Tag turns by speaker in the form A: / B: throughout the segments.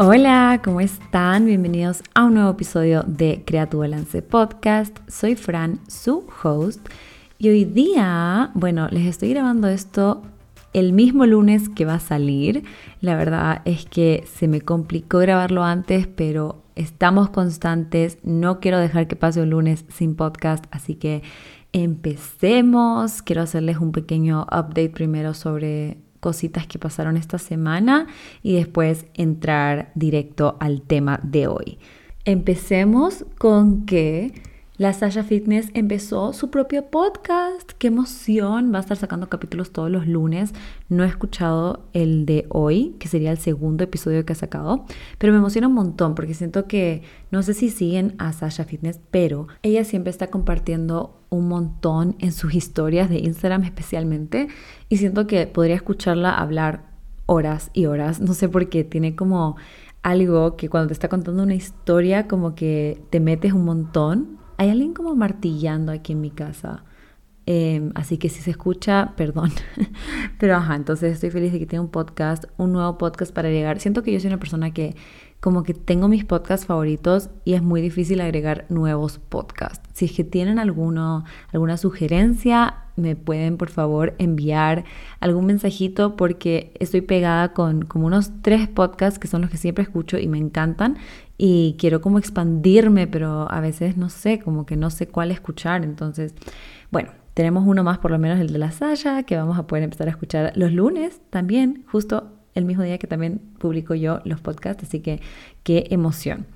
A: Hola, ¿cómo están? Bienvenidos a un nuevo episodio de Crea tu Balance Podcast. Soy Fran, su host, y hoy día, bueno, les estoy grabando esto el mismo lunes que va a salir. La verdad es que se me complicó grabarlo antes, pero estamos constantes. No quiero dejar que pase un lunes sin podcast, así que empecemos. Quiero hacerles un pequeño update primero sobre cositas que pasaron esta semana y después entrar directo al tema de hoy. Empecemos con que la Sasha Fitness empezó su propio podcast. ¡Qué emoción! Va a estar sacando capítulos todos los lunes. No he escuchado el de hoy, que sería el segundo episodio que ha sacado, pero me emociona un montón porque siento que, no sé si siguen a Sasha Fitness, pero ella siempre está compartiendo un montón en sus historias de Instagram especialmente y siento que podría escucharla hablar horas y horas. No sé por qué, tiene como algo que cuando te está contando una historia como que te metes un montón hay alguien como martillando aquí en mi casa. Em, así que si se escucha, perdón. Pero ajá, entonces estoy feliz de que tenga un podcast, un nuevo podcast para llegar. Siento que yo soy una persona que como que tengo mis podcasts favoritos y es muy difícil agregar nuevos podcasts. Si es que tienen alguno, alguna sugerencia, me pueden por favor enviar algún mensajito porque estoy pegada con como unos tres podcasts que son los que siempre escucho y me encantan y quiero como expandirme, pero a veces no sé, como que no sé cuál escuchar. Entonces, bueno, tenemos uno más, por lo menos el de la Saya, que vamos a poder empezar a escuchar los lunes también, justo el mismo día que también publico yo los podcasts, así que qué emoción.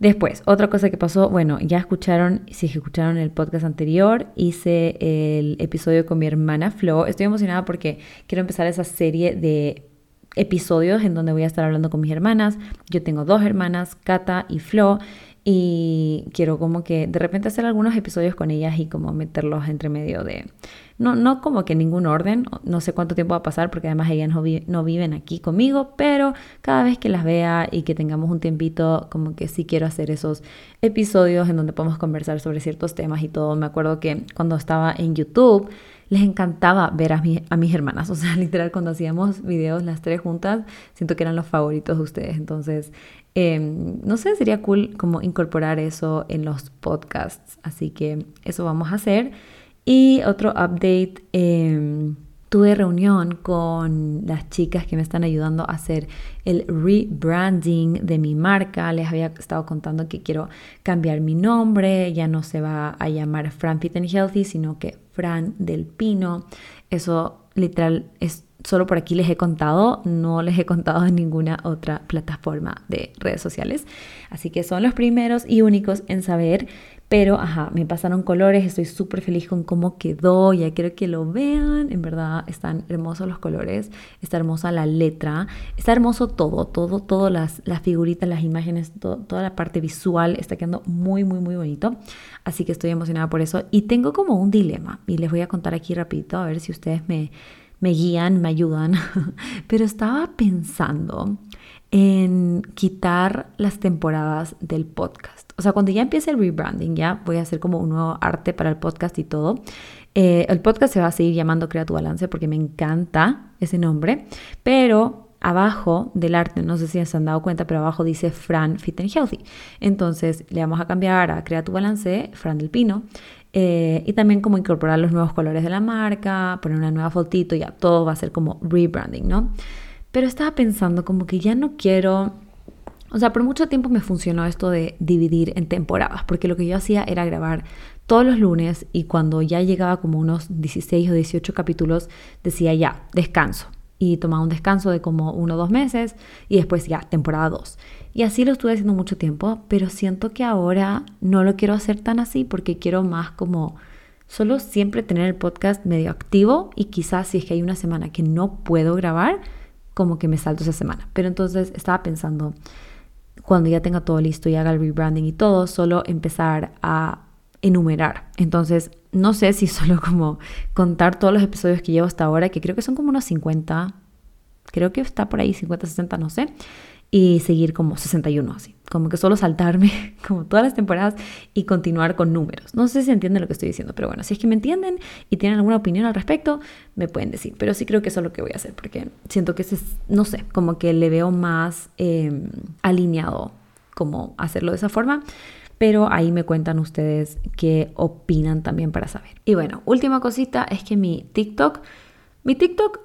A: Después, otra cosa que pasó, bueno, ya escucharon, si escucharon el podcast anterior, hice el episodio con mi hermana Flo. Estoy emocionada porque quiero empezar esa serie de episodios en donde voy a estar hablando con mis hermanas. Yo tengo dos hermanas, Kata y Flo, y quiero como que de repente hacer algunos episodios con ellas y como meterlos entre medio de, no, no como que ningún orden, no sé cuánto tiempo va a pasar porque además ellas no, no viven aquí conmigo, pero cada vez que las vea y que tengamos un tiempito, como que sí quiero hacer esos episodios en donde podemos conversar sobre ciertos temas y todo. Me acuerdo que cuando estaba en YouTube, les encantaba ver a, a mis hermanas. O sea, literal, cuando hacíamos videos las tres juntas, siento que eran los favoritos de ustedes. Entonces, em, no sé, sería cool como incorporar eso en los podcasts. Así que eso vamos a hacer. Y otro update. Em, tuve reunión con las chicas que me están ayudando a hacer el rebranding de mi marca. Les había estado contando que quiero cambiar mi nombre. Ya no se va a llamar Fran Fit and Healthy, sino que Fran del Pino. Eso literal es solo por aquí les he contado, no les he contado en ninguna otra plataforma de redes sociales. Así que son los primeros y únicos en saber. Pero, ajá, me pasaron colores, estoy súper feliz con cómo quedó, ya quiero que lo vean, en verdad están hermosos los colores, está hermosa la letra, está hermoso todo, todo, todas las, figuritas, las imágenes, toda la parte visual está quedando muy, muy, muy bonito. Así que estoy emocionada por eso y tengo como un dilema y les voy a contar aquí rapidito a ver si ustedes me, me guían, me ayudan. Pero estaba pensando en quitar las temporadas del podcast. O sea, cuando ya empiece el rebranding, ya voy a hacer como un nuevo arte para el podcast y todo. Eh, el podcast se va a seguir llamando Crea tu Balance porque me encanta ese nombre, pero abajo del arte, no sé si se han dado cuenta, pero abajo dice Fran Fit and Healthy. Entonces le vamos a cambiar a Crea tu Balance, Fran del Pino. Eh, y también como incorporar los nuevos colores de la marca, poner una nueva fotito, ya todo va a ser como rebranding, ¿no? Pero estaba pensando como que ya no quiero... O sea, por mucho tiempo me funcionó esto de dividir en temporadas, porque lo que yo hacía era grabar todos los lunes y cuando ya llegaba como unos 16 o 18 capítulos, decía ya, descanso. Y tomaba un descanso de como uno o dos meses y después ya, temporada 2. Y así lo estuve haciendo mucho tiempo, pero siento que ahora no lo quiero hacer tan así porque quiero más como solo siempre tener el podcast medio activo y quizás si es que hay una semana que no puedo grabar, como que me salto esa semana. Pero entonces estaba pensando, cuando ya tenga todo listo y haga el rebranding y todo, solo empezar a enumerar. Entonces, no sé si solo como contar todos los episodios que llevo hasta ahora, que creo que son como unos 50, creo que está por ahí 50, 60, no sé. Y seguir como 61 así. Como que solo saltarme como todas las temporadas y continuar con números. No sé si entienden lo que estoy diciendo, pero bueno, si es que me entienden y tienen alguna opinión al respecto, me pueden decir. Pero sí creo que eso es lo que voy a hacer porque siento que es, no sé, como que le veo más em, alineado como hacerlo de esa forma pero ahí me cuentan ustedes qué opinan también para saber. Y bueno, última cosita es que mi TikTok, mi TikTok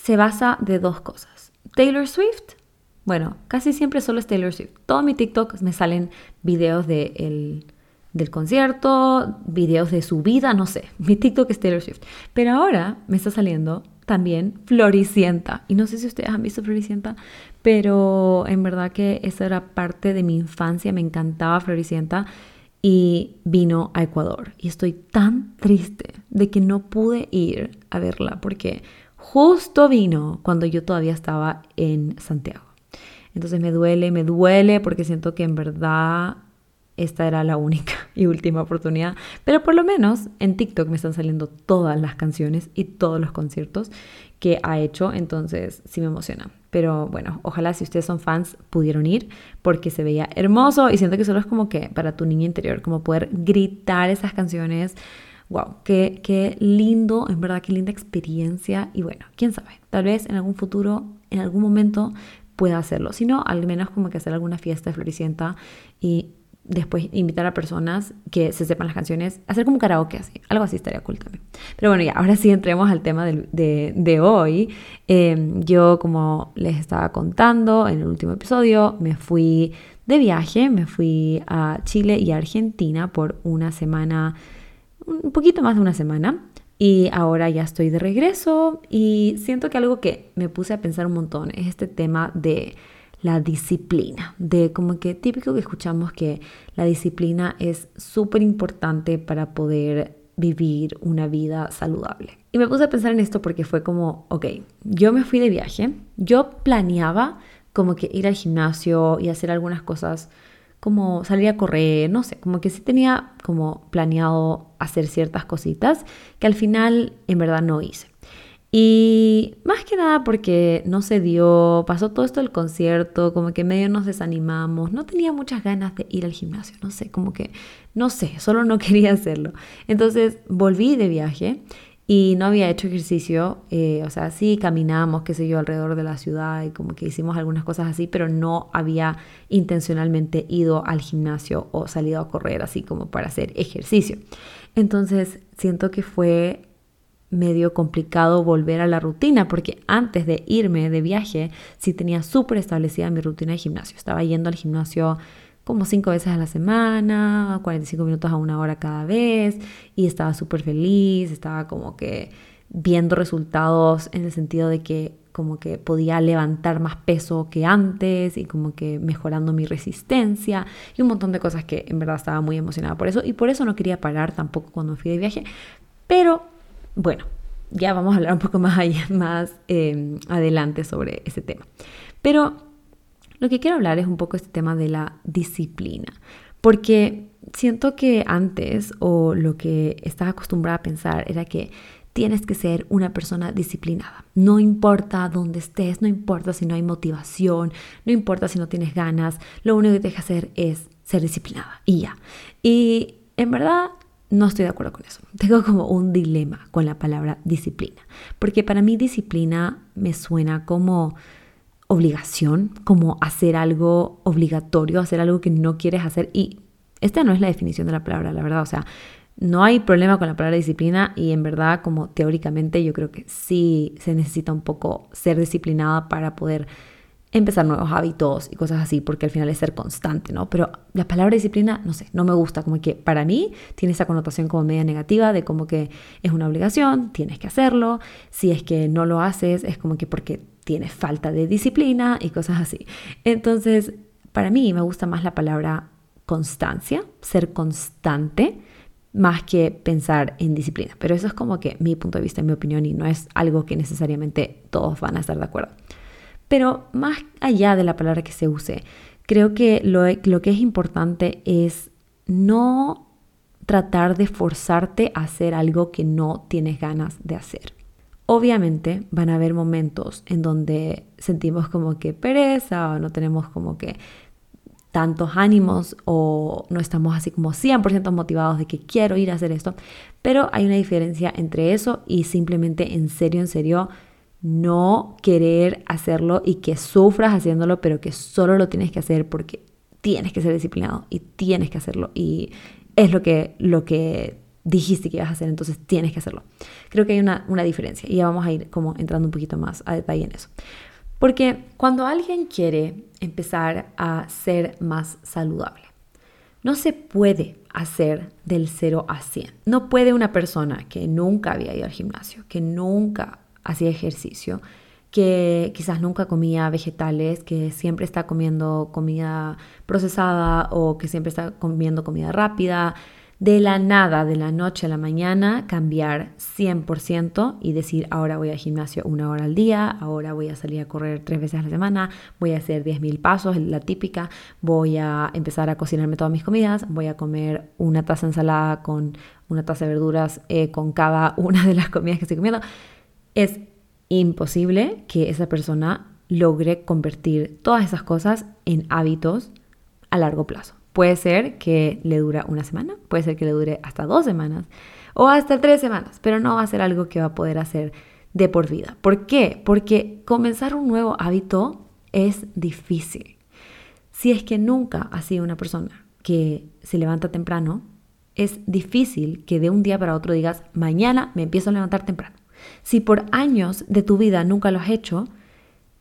A: se basa de dos cosas. Taylor Swift, bueno, casi siempre solo es Taylor Swift. Todo mi TikTok me salen videos de del concierto, videos de su vida, no sé. Mi TikTok es Taylor Swift. Pero ahora me está saliendo también Floricienta. Y no sé si ustedes han visto Floricienta, pero en verdad que esa era parte de mi infancia, me encantaba Floricienta y vino a Ecuador. Y estoy tan triste de que no pude ir a verla porque justo vino cuando yo todavía estaba en Santiago. Entonces me duele, me duele porque siento que en verdad esta era la única y última oportunidad. Pero por lo menos en TikTok me están saliendo todas las canciones y todos los conciertos que ha hecho, entonces sí me emociona. Pero bueno, ojalá si ustedes son fans pudieron ir porque se veía hermoso y siento que solo es como que para tu niña interior, como poder gritar esas canciones. Wow, qué, qué lindo, en verdad, qué linda experiencia. Y bueno, quién sabe, tal vez en algún futuro, en algún momento pueda hacerlo. Si no, al menos como que hacer alguna fiesta de Floricienta y después invitar a personas que se sepan las canciones, hacer como karaoke así, algo así estaría cool también. Pero bueno, ya, ahora sí entremos al tema de, de, hoy. Em, yo, como les estaba contando en el último episodio, me fui de viaje, me fui a Chile y a Argentina por una semana, un poquito más de una semana. Y ahora ya estoy de regreso y siento que algo que me puse a pensar un montón es este tema de la disciplina, de como que típico que escuchamos que la disciplina es súper importante para poder vivir una vida saludable. Y me puse a pensar en esto porque fue como, ok, yo me fui de viaje, yo planeaba como que ir al gimnasio y hacer algunas cosas como salir a correr, no sé, como que sí tenía como planeado hacer ciertas cositas que al final en verdad no hice. Y más que nada porque no se dio, pasó todo esto del concierto, como que medio nos desanimamos, no tenía muchas ganas de ir al gimnasio, no sé, como que, no sé, solo no quería hacerlo. Entonces volví de viaje y no había hecho ejercicio, eh, o sea, sí caminamos, qué sé yo, alrededor de la ciudad y como que hicimos algunas cosas así, pero no había intencionalmente ido al gimnasio o salido a correr así como para hacer ejercicio. Entonces siento que fue medio complicado volver a la rutina, porque antes de irme de viaje sí tenía súper establecida mi rutina de gimnasio. Estaba yendo al gimnasio como cinco veces a la semana, 45 minutos a una hora cada vez, y estaba súper feliz, estaba como que viendo resultados en el sentido de que como que podía levantar más peso que antes y como que mejorando mi resistencia y un montón de cosas que en verdad estaba muy emocionada por eso y por eso no quería parar tampoco cuando fui de viaje, pero bueno, ya vamos a hablar un poco más, allá, más em, adelante sobre ese tema. Pero lo que quiero hablar es un poco este tema de la disciplina, porque siento que antes o lo que estaba acostumbrada a pensar era que tienes que ser una persona disciplinada. No importa dónde estés, no importa si no hay motivación, no importa si no tienes ganas, lo único que tienes que hacer es ser disciplinada y ya. Y en verdad no estoy de acuerdo con eso. Tengo como un dilema con la palabra disciplina, porque para mí disciplina me suena como obligación, como hacer algo obligatorio, hacer algo que no quieres hacer. Y esta no es la definición de la palabra, la verdad. O sea, no hay problema con la palabra disciplina y en verdad como teóricamente yo creo que sí se necesita un poco ser disciplinada para poder empezar nuevos hábitos y cosas así, porque al final es ser constante, ¿no? Pero la palabra disciplina, no sé, no me gusta, como que para mí tiene esa connotación como media negativa de como que es una obligación, tienes que hacerlo, si es que no lo haces es como que porque tienes falta de disciplina y cosas así. Entonces, para mí me gusta más la palabra constancia, ser constante, más que pensar en disciplina. Pero eso es como que mi punto de vista, mi opinión, y no es algo que necesariamente todos van a estar de acuerdo. Pero más allá de la palabra que se use, creo que lo, que es importante es no tratar de forzarte a hacer algo que no tienes ganas de hacer. Obviamente van a haber momentos en donde sentimos como que pereza o no tenemos como que tantos ánimos o no estamos así como 100% motivados de que quiero ir a hacer esto, pero hay una diferencia entre eso y simplemente en serio, en serio, no querer hacerlo y que sufras haciéndolo, pero que solo lo tienes que hacer porque tienes que ser disciplinado y tienes que hacerlo. Y es lo que, lo que dijiste que ibas a hacer, entonces tienes que hacerlo. Creo que hay una, una diferencia y ya vamos a ir como entrando un poquito más a detalle en eso. Porque cuando alguien quiere empezar a ser más saludable, no se puede hacer del 0 a 100. No puede una persona que nunca había ido al gimnasio, que nunca hacía ejercicio, que quizás nunca comía vegetales, que siempre está comiendo comida procesada o que siempre está comiendo comida rápida, de la nada, de la noche a la mañana, cambiar 100% y decir, ahora voy al gimnasio una hora al día, ahora voy a salir a correr tres veces a la semana, voy a hacer 10.000 pasos, la típica, voy a empezar a cocinarme todas mis comidas, voy a comer una taza de ensalada con una taza de verduras eh, con cada una de las comidas que estoy comiendo. Es imposible que esa persona logre convertir todas esas cosas en hábitos a largo plazo. Puede ser que le dura una semana, puede ser que le dure hasta dos semanas o hasta tres semanas, pero no va a ser algo que va a poder hacer de por vida. ¿Por qué? Porque comenzar un nuevo hábito es difícil. Si es que nunca has sido una persona que se levanta temprano, es difícil que de un día para otro digas, mañana me empiezo a levantar temprano. Si por años de tu vida nunca lo has hecho,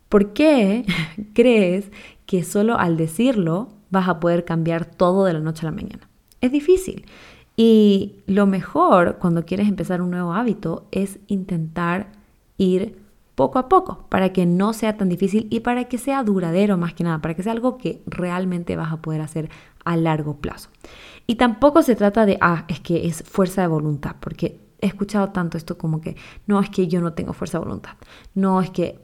A: ¿por qué crees que solo al decirlo vas a poder cambiar todo de la noche a la mañana. Es difícil. Y lo mejor cuando quieres empezar un nuevo hábito es intentar ir poco a poco para que no sea tan difícil y para que sea duradero más que nada, para que sea algo que realmente vas a poder hacer a largo plazo. Y tampoco se trata de, ah, es que es fuerza de voluntad, porque he escuchado tanto esto como que, no, es que yo no tengo fuerza de voluntad, no, es que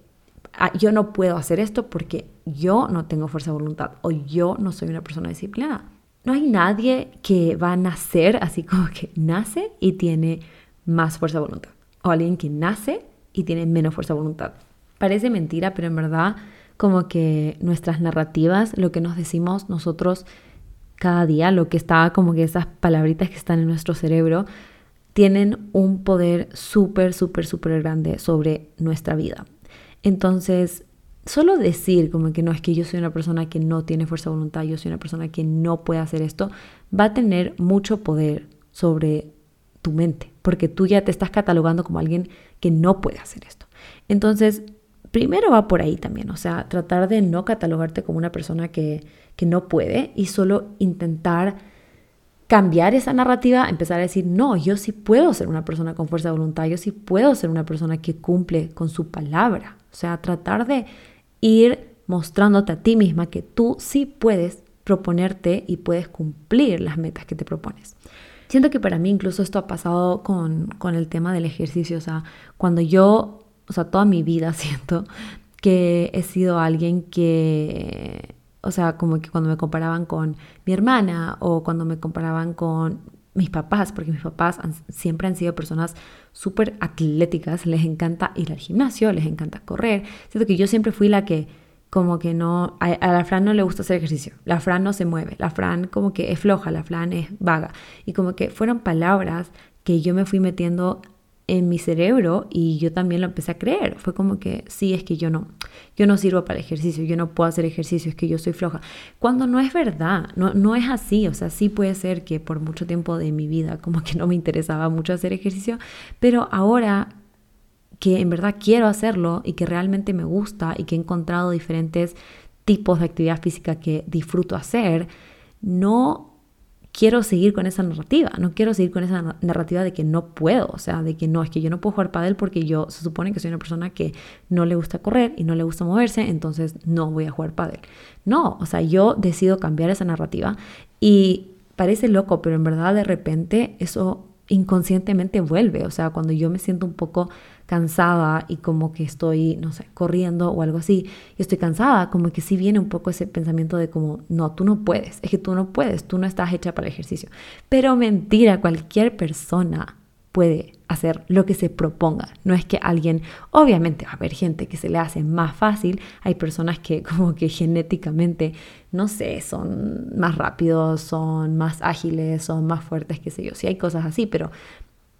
A: ah, yo no puedo hacer esto porque yo no tengo fuerza de voluntad o yo no soy una persona disciplinada. No hay nadie que va a nacer así como que nace y tiene más fuerza de voluntad. O alguien que nace y tiene menos fuerza de voluntad. Parece mentira, pero en verdad como que nuestras narrativas, lo que nos decimos nosotros cada día, lo que está como que esas palabritas que están en nuestro cerebro, tienen un poder súper, súper, súper grande sobre nuestra vida. Entonces, solo decir como que no es que yo soy una persona que no tiene fuerza de voluntad, yo soy una persona que no puede hacer esto, va a tener mucho poder sobre tu mente, porque tú ya te estás catalogando como alguien que no puede hacer esto. Entonces, primero va por ahí también, o sea, tratar de no catalogarte como una persona que, que no puede y solo intentar cambiar esa narrativa, empezar a decir, no, yo sí puedo ser una persona con fuerza de voluntad, yo sí puedo ser una persona que cumple con su palabra. O sea, tratar de ir mostrándote a ti misma que tú sí puedes proponerte y puedes cumplir las metas que te propones. Siento que para mí incluso esto ha pasado con, con el tema del ejercicio, o sea, cuando yo, o sea, toda mi vida siento que he sido alguien que, o sea, como que cuando me comparaban con mi hermana o cuando me comparaban con mis papás, porque mis papás siempre han sido personas súper atléticas, les encanta ir al gimnasio, les encanta correr. Siento que yo siempre fui la que como que no, a, a, la Fran no le gusta hacer ejercicio, la Fran no se mueve, la Fran como que es floja, la Fran es vaga. Y como que fueron palabras que yo me fui metiendo en mi cerebro y yo también lo empecé a creer. Fue como que sí, es que yo no, yo no sirvo para ejercicio, yo no puedo hacer ejercicio, es que yo soy floja. Cuando no es verdad, no, no es así. O sea, sí puede ser que por mucho tiempo de mi vida como que no me interesaba mucho hacer ejercicio, pero ahora que en verdad quiero hacerlo y que realmente me gusta y que he encontrado diferentes tipos de actividad física que disfruto hacer, no quiero seguir con esa narrativa, no quiero seguir con esa narrativa de que no puedo, o sea, de que no, es que yo no puedo jugar pádel porque yo se supone que soy una persona que no le gusta correr y no le gusta moverse, entonces no voy a jugar pádel. No, o sea, yo decido cambiar esa narrativa y parece loco, pero en verdad de repente eso inconscientemente vuelve, o sea, cuando yo me siento un poco cansada y como que estoy, no sé, corriendo o algo así, y estoy cansada, como que sí viene un poco ese pensamiento de como, no, tú no puedes, es que tú no puedes, tú no estás hecha para el ejercicio. Pero mentira, cualquier persona puede hacer lo que se proponga. No es que alguien, obviamente va a haber gente que se le hace más fácil, hay personas que como que genéticamente, no sé, son más rápidos, son más ágiles, son más fuertes, qué sé yo, sí hay cosas así, pero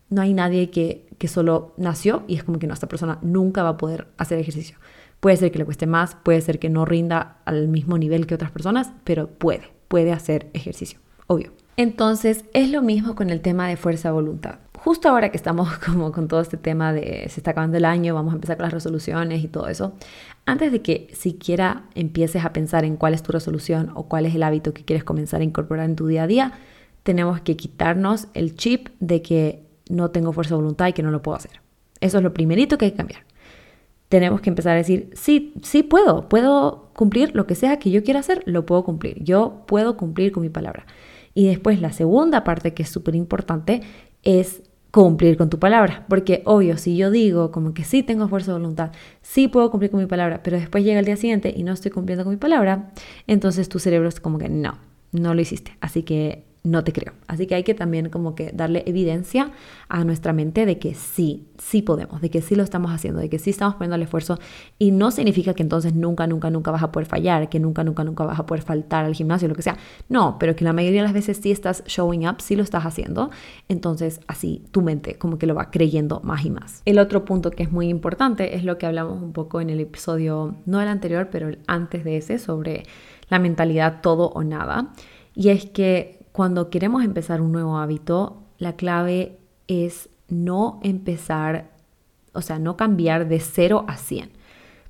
A: no hay nadie que, que solo nació y es como que no, esta persona nunca va a poder hacer ejercicio. Puede ser que le cueste más, puede ser que no rinda al mismo nivel que otras personas, pero puede, puede hacer ejercicio, obvio. Entonces es lo mismo con el tema de fuerza voluntad justo ahora que estamos como con todo este tema de se está acabando el año, vamos a empezar con las resoluciones y todo eso, antes de que siquiera empieces a pensar en cuál es tu resolución o cuál es el hábito que quieres comenzar a incorporar en tu día a día, tenemos que quitarnos el chip de que no tengo fuerza de voluntad y que no lo puedo hacer. Eso es lo primerito que hay que cambiar. Tenemos que empezar a decir, sí, sí puedo, puedo cumplir lo que sea que yo quiera hacer, lo puedo cumplir. Yo puedo cumplir con mi palabra. Y después la segunda parte que es súper importante es cumplir con tu palabra. Porque obvio, si yo digo como que sí tengo fuerza de voluntad, sí puedo cumplir con mi palabra, pero después llega el día siguiente y no estoy cumpliendo con mi palabra, entonces tu cerebro es como que no, no lo hiciste. Así que no te creo. Así que hay que también como que darle evidencia a nuestra mente de que sí, sí podemos, de que sí lo estamos haciendo, de que sí estamos poniendo el esfuerzo y no significa que entonces nunca, nunca, nunca vas a poder fallar, que nunca, nunca, nunca vas a poder faltar al gimnasio, lo que sea. No, pero que la mayoría de las veces sí estás showing up, sí lo estás haciendo, entonces así tu mente como que lo va creyendo más y más. El otro punto que es muy importante es lo que hablamos un poco en el episodio, no el anterior, pero el antes de ese, sobre la mentalidad todo o nada. Y es que cuando queremos empezar un nuevo hábito, la clave es no empezar, o sea, no cambiar de 0 a 100.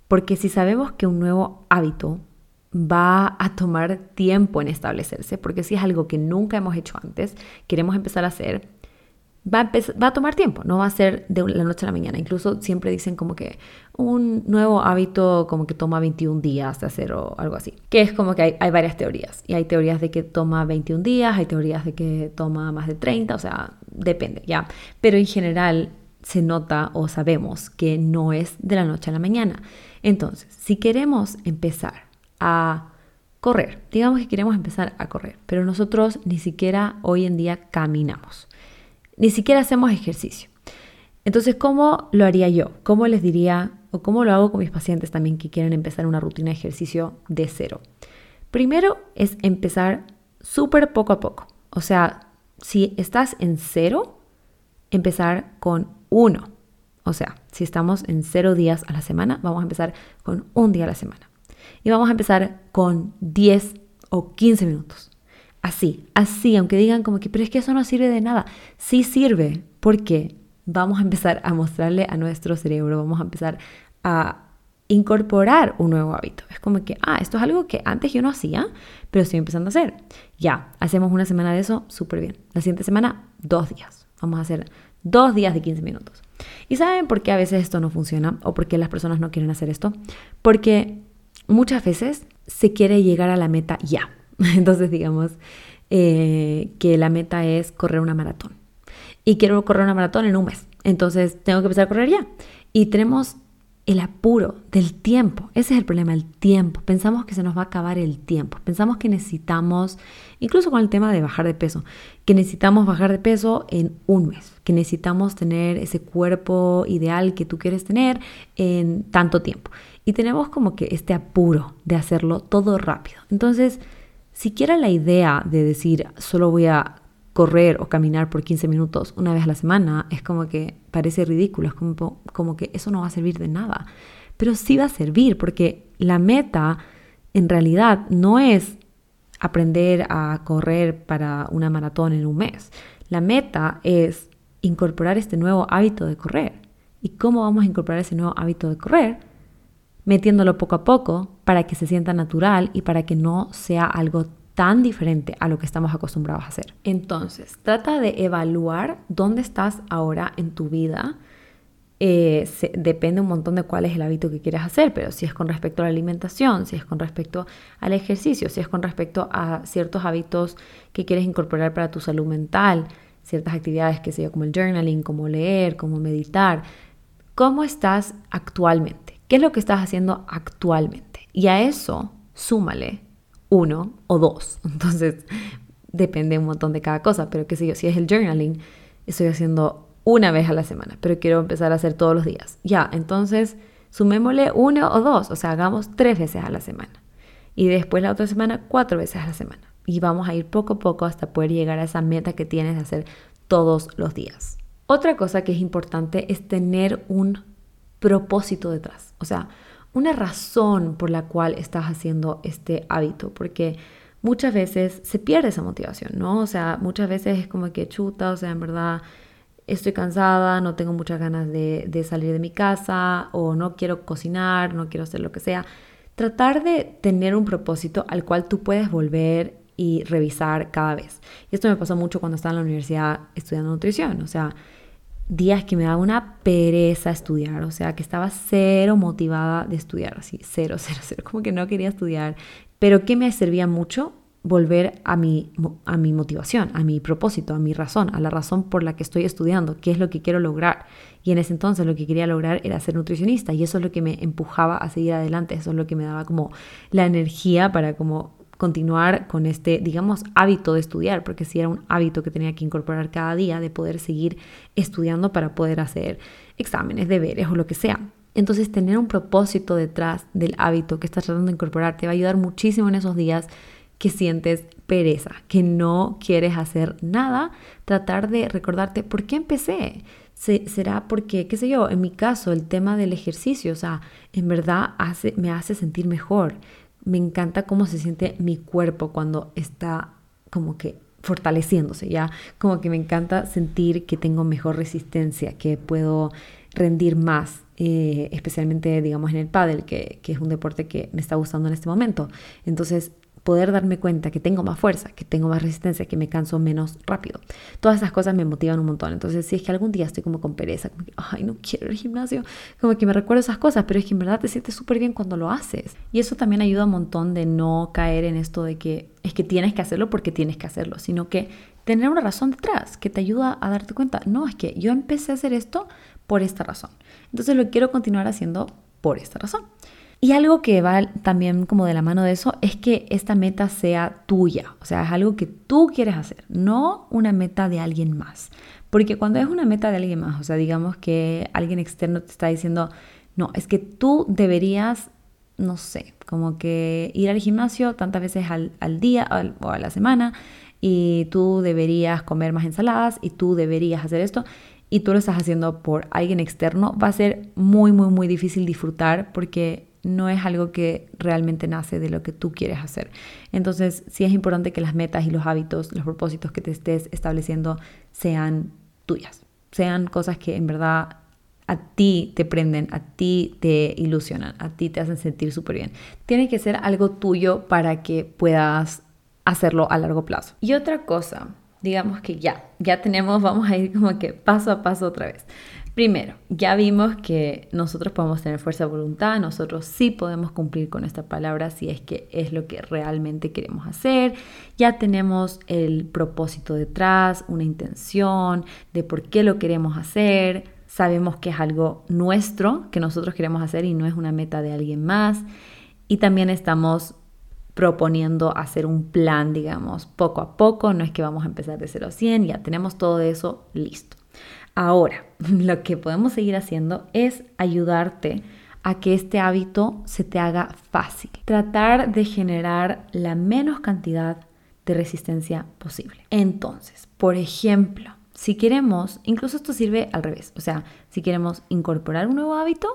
A: Porque si sabemos que un nuevo hábito va a tomar tiempo en establecerse, porque si es algo que nunca hemos hecho antes, queremos empezar a hacer, va a, tomar tiempo, no va a ser de la noche a la mañana. Incluso siempre dicen como que un nuevo hábito como que toma 21 días de hacer o algo así. Que es como que hay, hay, varias teorías. Y hay teorías de que toma 21 días, hay teorías de que toma más de 30, o sea, depende, ¿ya? Pero en general se nota o sabemos que no es de la noche a la mañana. Entonces, si queremos empezar a correr, digamos que queremos empezar a correr, pero nosotros ni siquiera hoy en día caminamos ni siquiera hacemos ejercicio. Entonces, ¿cómo lo haría yo? ¿Cómo les diría o cómo lo hago con mis pacientes también que quieren empezar una rutina de ejercicio de cero? Primero es empezar súper poco a poco. O sea, si estás en cero, empezar con uno. O sea, si estamos en cero días a la semana, vamos a empezar con un día a la semana. Y vamos a empezar con 10 o 15 minutos. Así, así, aunque digan como que, pero es que eso no sirve de nada. Sí sirve, porque vamos a empezar a mostrarle a nuestro cerebro, vamos a empezar a incorporar un nuevo hábito. Es como que, ah, esto es algo que antes yo no hacía, pero estoy empezando a hacer. Ya, hacemos una semana de eso, súper bien. La siguiente semana, dos días. Vamos a hacer dos días de 15 minutos. ¿Y saben por qué a veces esto no funciona o por qué las personas no quieren hacer esto? Porque muchas veces se quiere llegar a la meta ya. Entonces, digamos eh, que la meta es correr una maratón. Y quiero correr una maratón en un mes. Entonces, tengo que empezar a correr ya. Y tenemos el apuro del tiempo. Ese es el problema, el tiempo. Pensamos que se nos va a acabar el tiempo. Pensamos que necesitamos, incluso con el tema de bajar de peso, que necesitamos bajar de peso en un mes, que necesitamos tener ese cuerpo ideal que tú quieres tener en tanto tiempo. Y tenemos como que este apuro de hacerlo todo rápido. Entonces, siquiera la idea de decir solo voy a correr o caminar por 15 minutos una vez a la semana es como que parece ridículo, es como, como que eso no va a servir de nada. Pero sí va a servir porque la meta en realidad no es aprender a correr para una maratón en un mes. La meta es incorporar este nuevo hábito de correr. ¿Y cómo vamos a incorporar ese nuevo hábito de correr? Metiéndolo poco a poco para que se sienta natural y para que no sea algo tan diferente a lo que estamos acostumbrados a hacer. Entonces, trata de evaluar dónde estás ahora en tu vida. Eh, depende un montón de cuál es el hábito que quieres hacer, pero si es con respecto a la alimentación, si es con respecto al ejercicio, si es con respecto a ciertos hábitos que quieres incorporar para tu salud mental, ciertas actividades que sea como el journaling, como leer, como meditar, ¿cómo estás actualmente? ¿Qué es lo que estás haciendo actualmente? Y a eso súmale uno o dos. Entonces, depende un montón de cada cosa, pero qué sé yo, si es el journaling, estoy haciendo una vez a la semana, pero quiero empezar a hacer todos los días. Ya, entonces sumémosle uno o dos, o sea, hagamos tres veces a la semana. Y después la otra semana, cuatro veces a la semana. Y vamos a ir poco a poco hasta poder llegar a esa meta que tienes de hacer todos los días. Otra cosa que es importante es tener un propósito detrás, o sea, una razón por la cual estás haciendo este hábito, porque muchas veces se pierde esa motivación, ¿no? O sea, muchas veces es como que chuta, o sea, en verdad estoy cansada, no tengo muchas ganas de, salir de mi casa o no quiero cocinar, no quiero hacer lo que sea. Tratar de tener un propósito al cual tú puedes volver y revisar cada vez. Y esto me pasó mucho cuando estaba en la universidad estudiando nutrición, o sea, días que me daba una pereza estudiar, o sea, que estaba cero motivada de estudiar, así, cero, cero, cero, como que no quería estudiar, pero que me servía mucho volver a mi, a mi motivación, a mi propósito, a mi razón, a la razón por la que estoy estudiando, qué es lo que quiero lograr. Y en ese entonces lo que quería lograr era ser nutricionista y eso es lo que me empujaba a seguir adelante, eso es lo que me daba como la energía para como continuar con este, digamos, hábito de estudiar, porque si era un hábito que tenía que incorporar cada día, de poder seguir estudiando para poder hacer exámenes, deberes o lo que sea. Entonces, tener un propósito detrás del hábito que estás tratando de incorporar te va a ayudar muchísimo en esos días que sientes pereza, que no quieres hacer nada, tratar de recordarte por qué empecé. será porque, qué sé yo, en mi caso, el tema del ejercicio, o sea, en verdad me hace sentir mejor me encanta cómo se siente mi cuerpo cuando está como que fortaleciéndose, ¿ya? Como que me encanta sentir que tengo mejor resistencia, que puedo rendir más, eh, especialmente, digamos, en el pádel, que, que es un deporte que me está gustando en este momento. Entonces, poder darme cuenta que tengo más fuerza, que tengo más resistencia, que me canso menos rápido. Todas esas cosas me motivan un montón. Entonces, si es que algún día estoy como con pereza, como que, ay, no quiero ir al gimnasio, como que me recuerdo esas cosas, pero es que en verdad te sientes súper bien cuando lo haces. Y eso también ayuda un montón de no caer en esto de que es que tienes que hacerlo porque tienes que hacerlo, sino que tener una razón detrás que te ayuda a darte cuenta, no, es que yo empecé a hacer esto por esta razón. Entonces lo quiero continuar haciendo por esta razón. Y algo que va también como de la mano de eso es que esta meta sea tuya, o sea, es algo que tú quieres hacer, no una meta de alguien más. Porque cuando es una meta de alguien más, o sea, digamos que alguien externo te está diciendo, no, es que tú deberías, no sé, como que ir al gimnasio tantas veces al, día o a la semana y tú deberías comer más ensaladas y tú deberías hacer esto y tú lo estás haciendo por alguien externo, va a ser muy, muy, muy difícil disfrutar porque no es algo que realmente nace de lo que tú quieres hacer. Entonces, sí es importante que las metas y los hábitos, los propósitos que te estés estableciendo sean tuyas, sean cosas que en verdad a ti te prenden, a ti te ilusionan, a ti te hacen sentir súper bien. Tiene que ser algo tuyo para que puedas hacerlo a largo plazo. Y otra cosa, digamos que ya, ya tenemos, vamos a ir como que paso a paso otra vez. Primero, ya vimos que nosotros podemos tener fuerza de voluntad, nosotros sí podemos cumplir con esta palabra si es que es lo que realmente queremos hacer. Ya tenemos el propósito detrás, una intención de por qué lo queremos hacer. Sabemos que es algo nuestro que nosotros queremos hacer y no es una meta de alguien más. Y también estamos proponiendo hacer un plan, digamos, poco a poco. No es que vamos a empezar de 0 a 100, ya tenemos todo eso listo. Ahora, lo que podemos seguir haciendo es ayudarte a que este hábito se te haga fácil. Tratar de generar la menos cantidad de resistencia posible. Entonces, por ejemplo, si queremos, incluso esto sirve al revés, o sea, si queremos incorporar un nuevo hábito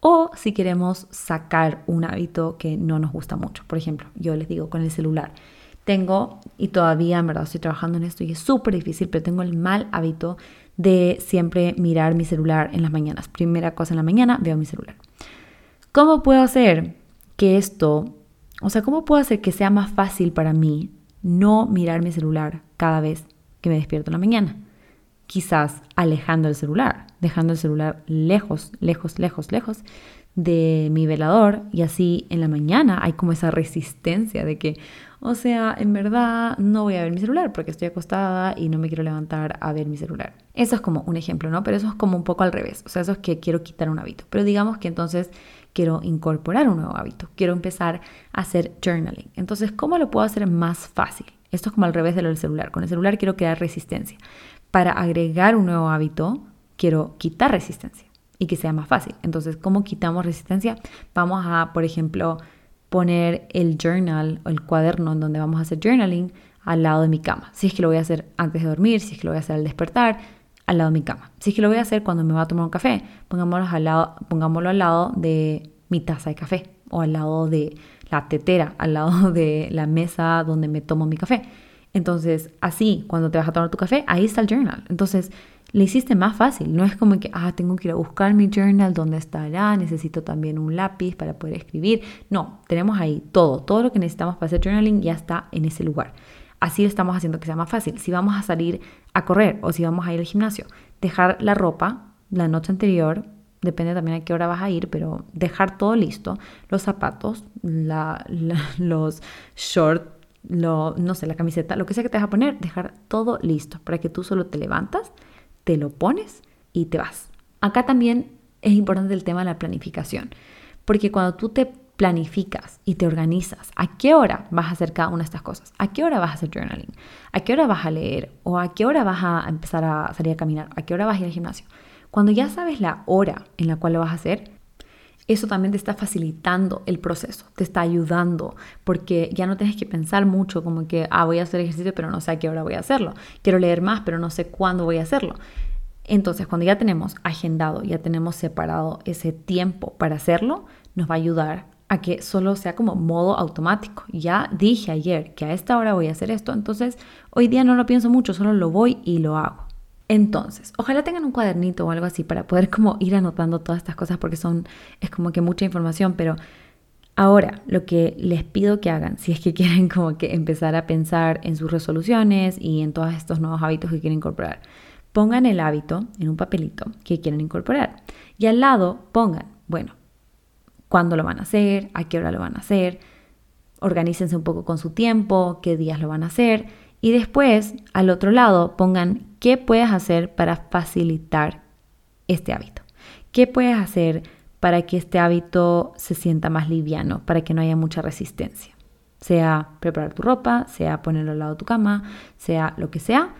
A: o si queremos sacar un hábito que no nos gusta mucho. Por ejemplo, yo les digo con el celular, tengo, y todavía en verdad estoy trabajando en esto y es súper difícil, pero tengo el mal hábito de siempre mirar mi celular en las mañanas. Primera cosa en la mañana, veo mi celular. ¿Cómo puedo hacer que esto, o sea, cómo puedo hacer que sea más fácil para mí no mirar mi celular cada vez que me despierto en la mañana? Quizás alejando el celular, dejando el celular lejos, lejos, lejos, lejos de mi velador y así en la mañana hay como esa resistencia de que, o sea, en verdad no voy a ver mi celular porque estoy acostada y no me quiero levantar a ver mi celular. Eso es como un ejemplo, ¿no? Pero eso es como un poco al revés. O sea, eso es que quiero quitar un hábito. Pero digamos que entonces quiero incorporar un nuevo hábito. Quiero empezar a hacer journaling. Entonces, ¿cómo lo puedo hacer más fácil? Esto es como al revés de lo del celular. Con el celular quiero crear resistencia. Para agregar un nuevo hábito, quiero quitar resistencia y que sea más fácil. Entonces, ¿cómo quitamos resistencia? Vamos a, por ejemplo, poner el journal o el cuaderno en donde vamos a hacer journaling al lado de mi cama. Si es que lo voy a hacer antes de dormir, si es que lo voy a hacer al despertar, al lado de mi cama. Si es que lo voy a hacer cuando me va a tomar un café, pongámoslo al lado, pongámoslo al lado de mi taza de café o al lado de la tetera, al lado de la mesa donde me tomo mi café. Entonces, así, cuando te vas a tomar tu café, ahí está el journal. Entonces, le hiciste más fácil. No es como que, ah, tengo que ir a buscar mi journal, ¿dónde estará? Necesito también un lápiz para poder escribir. No, tenemos ahí todo. Todo lo que necesitamos para hacer journaling ya está en ese lugar. Así lo estamos haciendo que sea más fácil. Si vamos a salir a correr o si vamos a ir al gimnasio, dejar la ropa la noche anterior, depende también a qué hora vas a ir, pero dejar todo listo, los zapatos, los shorts, lo, no sé, la camiseta, lo que sea que te vas a poner, dejar todo listo para que tú solo te levantas, te lo pones y te vas. Acá también es importante el tema de la planificación, porque cuando tú te planificas y te organizas a qué hora vas a hacer cada una de estas cosas, a qué hora vas a hacer journaling, a qué hora vas a leer o a qué hora vas a empezar a salir a caminar, a qué hora vas a ir al gimnasio. Cuando ya sabes la hora en la cual lo vas a hacer, eso también te está facilitando el proceso, te está ayudando, porque ya no tienes que pensar mucho como que, ah, voy a hacer ejercicio, pero no sé a qué hora voy a hacerlo. Quiero leer más, pero no sé cuándo voy a hacerlo. Entonces, cuando ya tenemos agendado, ya tenemos separado ese tiempo para hacerlo, nos va a ayudar a que solo sea como modo automático. Ya dije ayer que a esta hora voy a hacer esto, entonces hoy día no lo pienso mucho, solo lo voy y lo hago. Entonces, ojalá tengan un cuadernito o algo así para poder como ir anotando todas estas cosas porque son, es como que mucha información, pero ahora lo que les pido que hagan, si es que quieren como que empezar a pensar en sus resoluciones y en todos estos nuevos hábitos que quieren incorporar, pongan el hábito en un papelito que quieren incorporar y al lado pongan, bueno, cuándo lo van a hacer, a qué hora lo van a hacer, organícense un poco con su tiempo, qué días lo van a hacer y después al otro lado pongan qué puedes hacer para facilitar este hábito. ¿Qué puedes hacer para que este hábito se sienta más liviano, para que no haya mucha resistencia? Sea preparar tu ropa, sea ponerlo al lado de tu cama, sea lo que sea,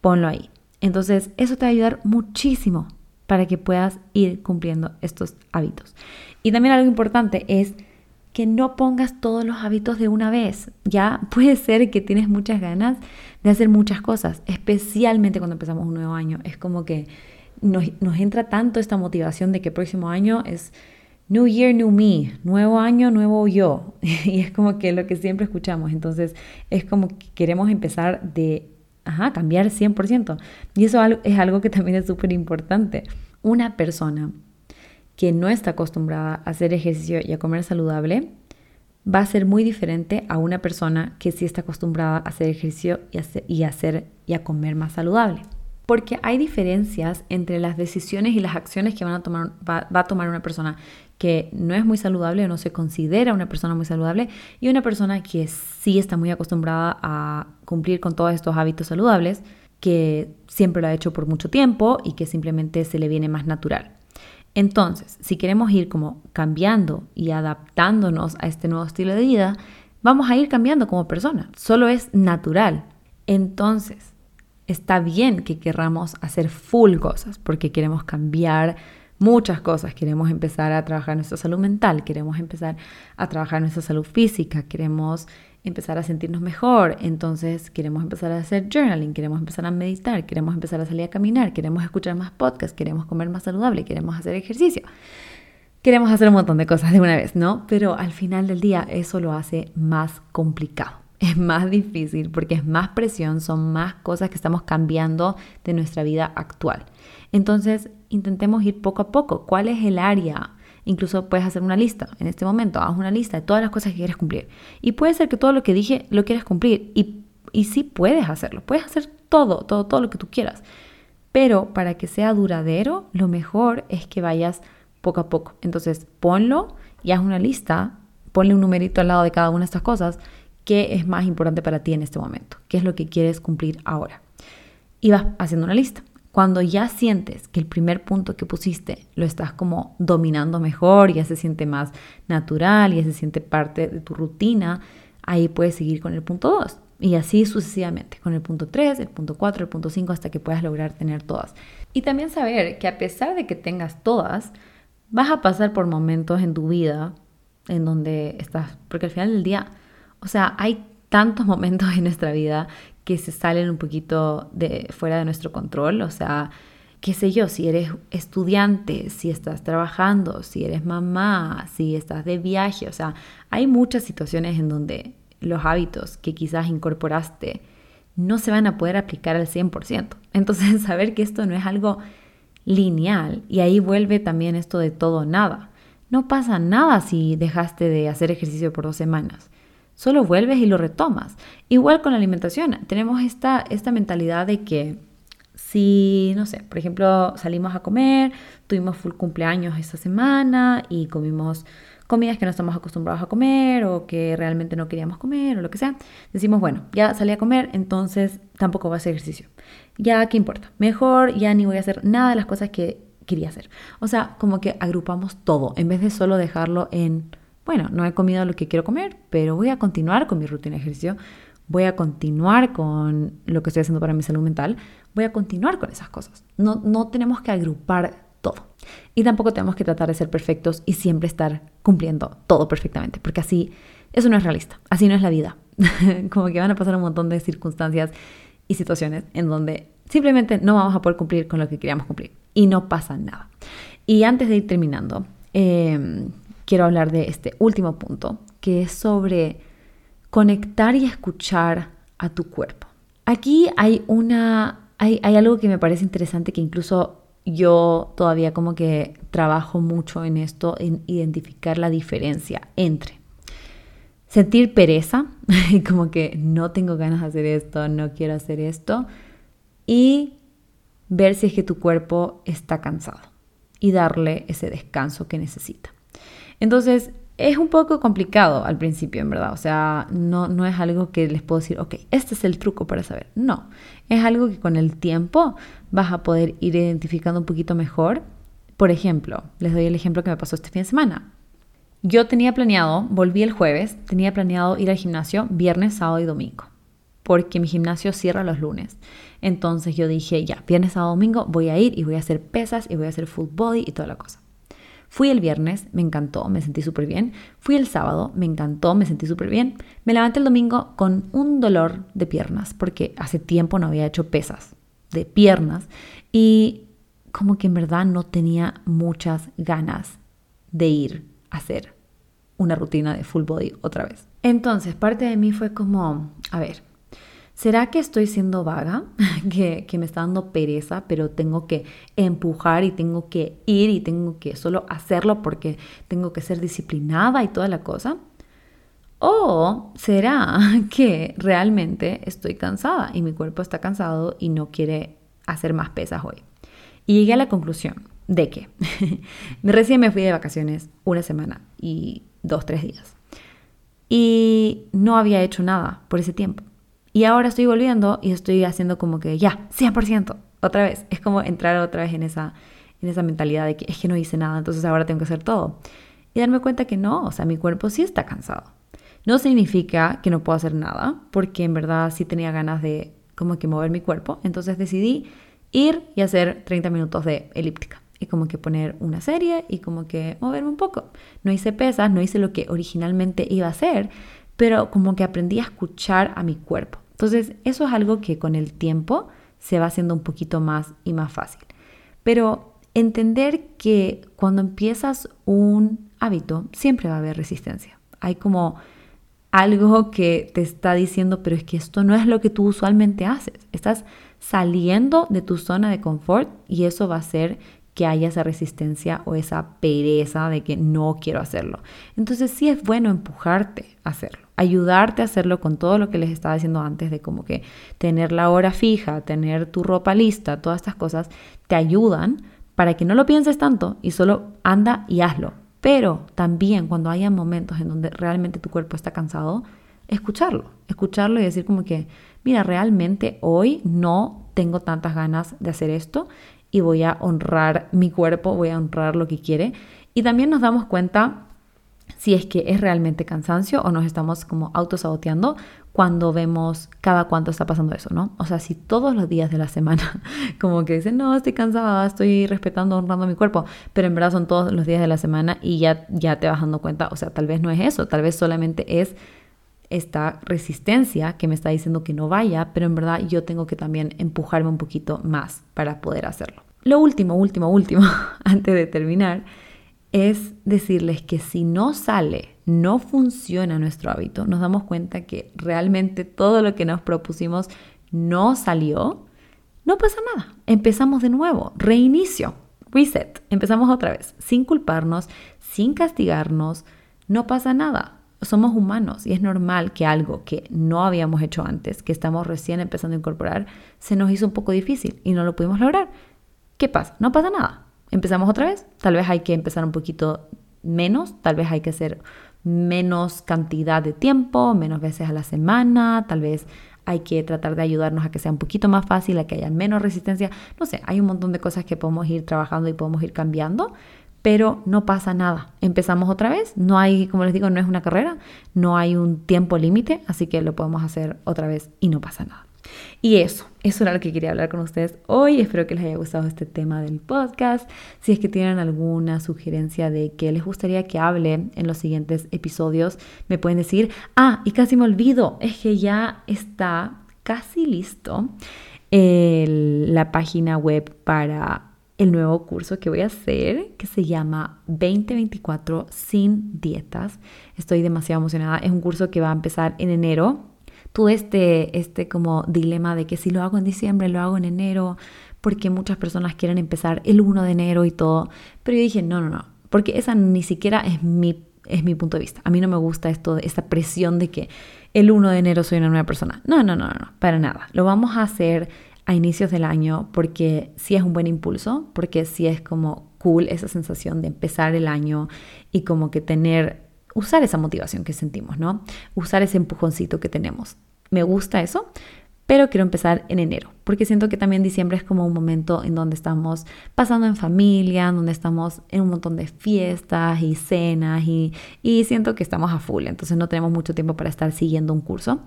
A: ponlo ahí. Entonces, eso te va a ayudar muchísimo para que puedas ir cumpliendo estos hábitos. Y también algo importante es que no pongas todos los hábitos de una vez. Ya puede ser que tienes muchas ganas de hacer muchas cosas, especialmente cuando empezamos un nuevo año. Es como que nos, entra tanto esta motivación de que el próximo año es New Year, New Me, nuevo año, nuevo yo. Y es como que lo que siempre escuchamos. Entonces es como que queremos empezar de ajá, cambiar 100%. Y eso es algo que también es súper importante. Una persona que no está acostumbrada a hacer ejercicio y a comer saludable va a ser muy diferente a una persona que sí está acostumbrada a hacer ejercicio y a hacer, y, a comer más saludable. Porque hay diferencias entre las decisiones y las acciones que van a tomar, va, va a tomar una persona que no es muy saludable o no se considera una persona muy saludable y una persona que sí está muy acostumbrada a cumplir con todos estos hábitos saludables que siempre lo ha hecho por mucho tiempo y que simplemente se le viene más natural. Entonces, si queremos ir como cambiando y adaptándonos a este nuevo estilo de vida, vamos a ir cambiando como persona. Solo es natural. Entonces, está bien que querramos hacer full cosas porque queremos cambiar muchas cosas. Queremos empezar a trabajar nuestra salud mental, queremos empezar a trabajar nuestra salud física, queremos empezar a sentirnos mejor, entonces queremos empezar a hacer journaling, queremos empezar a meditar, queremos empezar a salir a caminar, queremos escuchar más podcasts, queremos comer más saludable, queremos hacer ejercicio. Queremos hacer un montón de cosas de una vez, ¿no? Pero al final del día eso lo hace más complicado. Es más difícil porque es más presión, son más cosas que estamos cambiando de nuestra vida actual. Entonces, intentemos ir poco a poco. ¿Cuál es el área? Incluso puedes hacer una lista en este momento, haz una lista de todas las cosas que quieres cumplir. Y puede ser que todo lo que dije lo quieres cumplir y, y sí puedes hacerlo, puedes hacer todo, todo, todo lo que tú quieras. Pero para que sea duradero, lo mejor es que vayas poco a poco. Entonces, ponlo y haz una lista, ponle un numerito al lado de cada una de estas cosas, qué es más importante para ti en este momento, qué es lo que quieres cumplir ahora. Y vas haciendo una lista. Cuando ya sientes que el primer punto que pusiste lo estás como dominando mejor, ya se siente más natural, ya se siente parte de tu rutina, ahí puedes seguir con el punto 2. Y así sucesivamente, con el punto 3, el punto 4, el punto 5, hasta que puedas lograr tener todas. Y también saber que a pesar de que tengas todas, vas a pasar por momentos en tu vida en donde estás, porque al final del día, o sea, hay tantos momentos en nuestra vida que se salen un poquito de fuera de nuestro control, o sea, qué sé yo, si eres estudiante, si estás trabajando, si eres mamá, si estás de viaje, o sea, hay muchas situaciones en donde los hábitos que quizás incorporaste no se van a poder aplicar al 100%. Entonces, saber que esto no es algo lineal y ahí vuelve también esto de todo nada. No pasa nada si dejaste de hacer ejercicio por dos semanas. Solo vuelves y lo retomas. Igual con la alimentación. Tenemos esta, esta mentalidad de que si, no sé, por ejemplo, salimos a comer, tuvimos full cumpleaños esta semana y comimos comidas que no estamos acostumbrados a comer o que realmente no queríamos comer o lo que sea, decimos, bueno, ya salí a comer, entonces tampoco voy a hacer ejercicio. Ya, ¿qué importa? Mejor ya ni voy a hacer nada de las cosas que quería hacer. O sea, como que agrupamos todo en vez de solo dejarlo en, bueno, no he comido lo que quiero comer, pero voy a continuar con mi rutina de ejercicio, voy a continuar con lo que estoy haciendo para mi salud mental, voy a continuar con esas cosas. No, no tenemos que agrupar todo. Y tampoco tenemos que tratar de ser perfectos y siempre estar cumpliendo todo perfectamente, porque así, eso no es realista, así no es la vida. Como que van a pasar un montón de circunstancias y situaciones en donde simplemente no vamos a poder cumplir con lo que queríamos cumplir y no pasa nada. Y antes de ir terminando, em, quiero hablar de este último punto, que es sobre conectar y escuchar a tu cuerpo. Aquí hay una hay, algo que me parece interesante que incluso yo todavía como que trabajo mucho en esto, en identificar la diferencia entre sentir pereza, como que no tengo ganas de hacer esto, no quiero hacer esto, y ver si es que tu cuerpo está cansado y darle ese descanso que necesita. Entonces, es un poco complicado al principio, en verdad. O sea, no, no es algo que les puedo decir, ok, este es el truco para saber. No, es algo que con el tiempo vas a poder ir identificando un poquito mejor. Por ejemplo, les doy el ejemplo que me pasó este fin de semana. Yo tenía planeado, volví el jueves, tenía planeado ir al gimnasio viernes, sábado y domingo, porque mi gimnasio cierra los lunes. Entonces yo dije, ya, viernes, sábado, domingo voy a ir y voy a hacer pesas y voy a hacer full body y toda la cosa. Fui el viernes, me encantó, me sentí súper bien. Fui el sábado, me encantó, me sentí súper bien. Me levanté el domingo con un dolor de piernas, porque hace tiempo no había hecho pesas de piernas y como que en verdad no tenía muchas ganas de ir a hacer una rutina de full body otra vez. Entonces, parte de mí fue como, a ver, ¿Será que estoy siendo vaga? que, me está dando pereza, pero tengo que empujar y tengo que ir y tengo que solo hacerlo porque tengo que ser disciplinada y toda la cosa. ¿O será que realmente estoy cansada y mi cuerpo está cansado y no quiere hacer más pesas hoy? Y llegué a la conclusión de que recién me fui de vacaciones una semana y dos, tres días. Y no había hecho nada por ese tiempo. Y ahora estoy volviendo y estoy haciendo como que ya, 100%, otra vez. Es como entrar otra vez en esa, en esa mentalidad de que es que no hice nada, entonces ahora tengo que hacer todo. Y darme cuenta que no, o sea, mi cuerpo sí está cansado. No significa que no puedo hacer nada, porque en verdad sí tenía ganas de como que mover mi cuerpo. Entonces decidí ir y hacer 30 minutos de elíptica y como que poner una serie y como que moverme un poco. No hice pesas, no hice lo que originalmente iba a hacer, pero como que aprendí a escuchar a mi cuerpo. Entonces, eso es algo que con el tiempo se va haciendo un poquito más y más fácil. Pero entender que cuando empiezas un hábito, siempre va a haber resistencia. Hay como algo que te está diciendo, pero es que esto no es lo que tú usualmente haces. Estás saliendo de tu zona de confort y eso va a hacer que haya esa resistencia o esa pereza de que no quiero hacerlo. Entonces sí es bueno empujarte a hacerlo ayudarte a hacerlo con todo lo que les estaba diciendo antes de como que tener la hora fija, tener tu ropa lista, todas estas cosas te ayudan para que no lo pienses tanto y solo anda y hazlo. Pero también cuando haya momentos en donde realmente tu cuerpo está cansado, escucharlo, escucharlo y decir como que, mira, realmente hoy no tengo tantas ganas de hacer esto y voy a honrar mi cuerpo, voy a honrar lo que quiere. Y también nos damos cuenta si es que es realmente cansancio o nos estamos como autosaboteando cuando vemos cada cuánto está pasando eso, ¿no? O sea, si todos los días de la semana como que dicen, no, estoy cansada, estoy respetando, honrando mi cuerpo, pero en verdad son todos los días de la semana y ya, ya te vas dando cuenta, o sea, tal vez no es eso, tal vez solamente es esta resistencia que me está diciendo que no vaya, pero en verdad yo tengo que también empujarme un poquito más para poder hacerlo. Lo último, último, último, antes de terminar, es decirles que si no sale, no funciona nuestro hábito, nos damos cuenta que realmente todo lo que nos propusimos no salió, no pasa nada. Empezamos de nuevo, reinicio, reset, empezamos otra vez, sin culparnos, sin castigarnos, no pasa nada. Somos humanos y es normal que algo que no habíamos hecho antes, que estamos recién empezando a incorporar, se nos hizo un poco difícil y no lo pudimos lograr. ¿Qué pasa? No pasa nada empezamos otra vez. Tal vez hay que empezar un poquito menos, tal vez hay que hacer menos cantidad de tiempo, menos veces a la semana, tal vez hay que tratar de ayudarnos a que sea un poquito más fácil, a que haya menos resistencia. No sé, hay un montón de cosas que podemos ir trabajando y podemos ir cambiando, pero no pasa nada. Empezamos otra vez, no hay, como les digo, no es una carrera, no hay un tiempo límite, así que lo podemos hacer otra vez y no pasa nada. Y eso, eso era lo que quería hablar con ustedes hoy. Espero que les haya gustado este tema del podcast. Si es que tienen alguna sugerencia de que les gustaría que hable en los siguientes episodios, me pueden decir. Ah, y casi me olvido, es que ya está casi listo la página web para el nuevo curso que voy a hacer, que se llama 2024 sin dietas. Estoy demasiado emocionada. Es un curso que va a empezar en enero tuve este, este como dilema de que si lo hago en diciembre, lo hago en enero, porque muchas personas quieren empezar el 1 de enero y todo. Pero yo dije, no, no, no, porque esa ni siquiera es mi, es mi punto de vista. A mí no me gusta esto, esta presión de que el 1 de enero soy una nueva persona. No, no, no, no, para nada. Lo vamos a hacer a inicios del año porque sí es un buen impulso, porque sí es como cool esa sensación de empezar el año y como que tener usar esa motivación que sentimos, ¿no? Usar ese empujoncito que tenemos. Me gusta eso, pero quiero empezar en enero, porque siento que también diciembre es como un momento en donde estamos pasando en familia, donde estamos en un montón de fiestas y cenas y, y, siento que estamos a full, entonces no tenemos mucho tiempo para estar siguiendo un curso,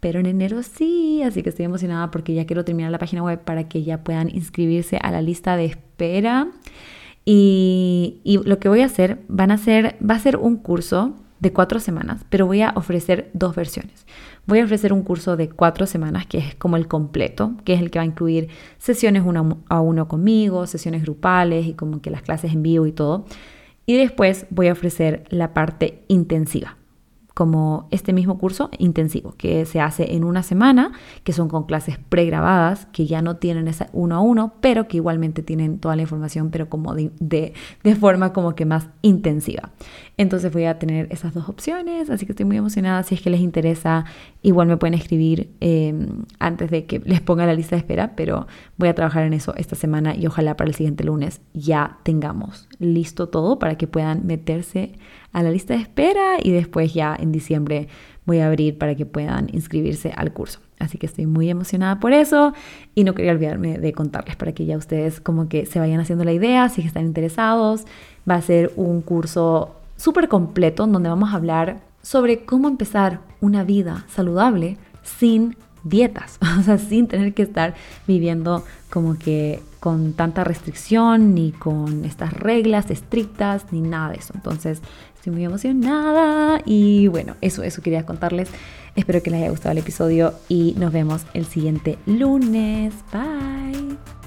A: pero en enero sí, así que estoy emocionada porque ya quiero terminar la página web para que ya puedan inscribirse a la lista de espera. Y, lo que voy a hacer, van a ser, va a ser un curso de cuatro semanas, pero voy a ofrecer dos versiones. Voy a ofrecer un curso de cuatro semanas, que es como el completo, que es el que va a incluir sesiones uno a uno conmigo, sesiones grupales y como que las clases en vivo y todo. Y después voy a ofrecer la parte intensiva, como este mismo curso intensivo que se hace en una semana, que son con clases pregrabadas, que ya no tienen esa uno a uno, pero que igualmente tienen toda la información, pero como de, de, forma como que más intensiva. Entonces voy a tener esas dos opciones, así que estoy muy emocionada. Si es que les interesa, igual me pueden escribir em, antes de que les ponga la lista de espera, pero voy a trabajar en eso esta semana y ojalá para el siguiente lunes ya tengamos listo todo para que puedan meterse a la lista de espera y después ya en diciembre voy a abrir para que puedan inscribirse al curso. Así que estoy muy emocionada por eso y no quería olvidarme de contarles para que ya ustedes como que se vayan haciendo la idea, si están interesados. Va a ser un curso súper completo donde vamos a hablar sobre cómo empezar una vida saludable sin dietas, o sea, sin tener que estar viviendo como que con tanta restricción, ni con estas reglas estrictas, ni nada de eso. Entonces, muy emocionada y bueno, eso, eso quería contarles. Espero que les haya gustado el episodio y nos vemos el siguiente lunes. Bye.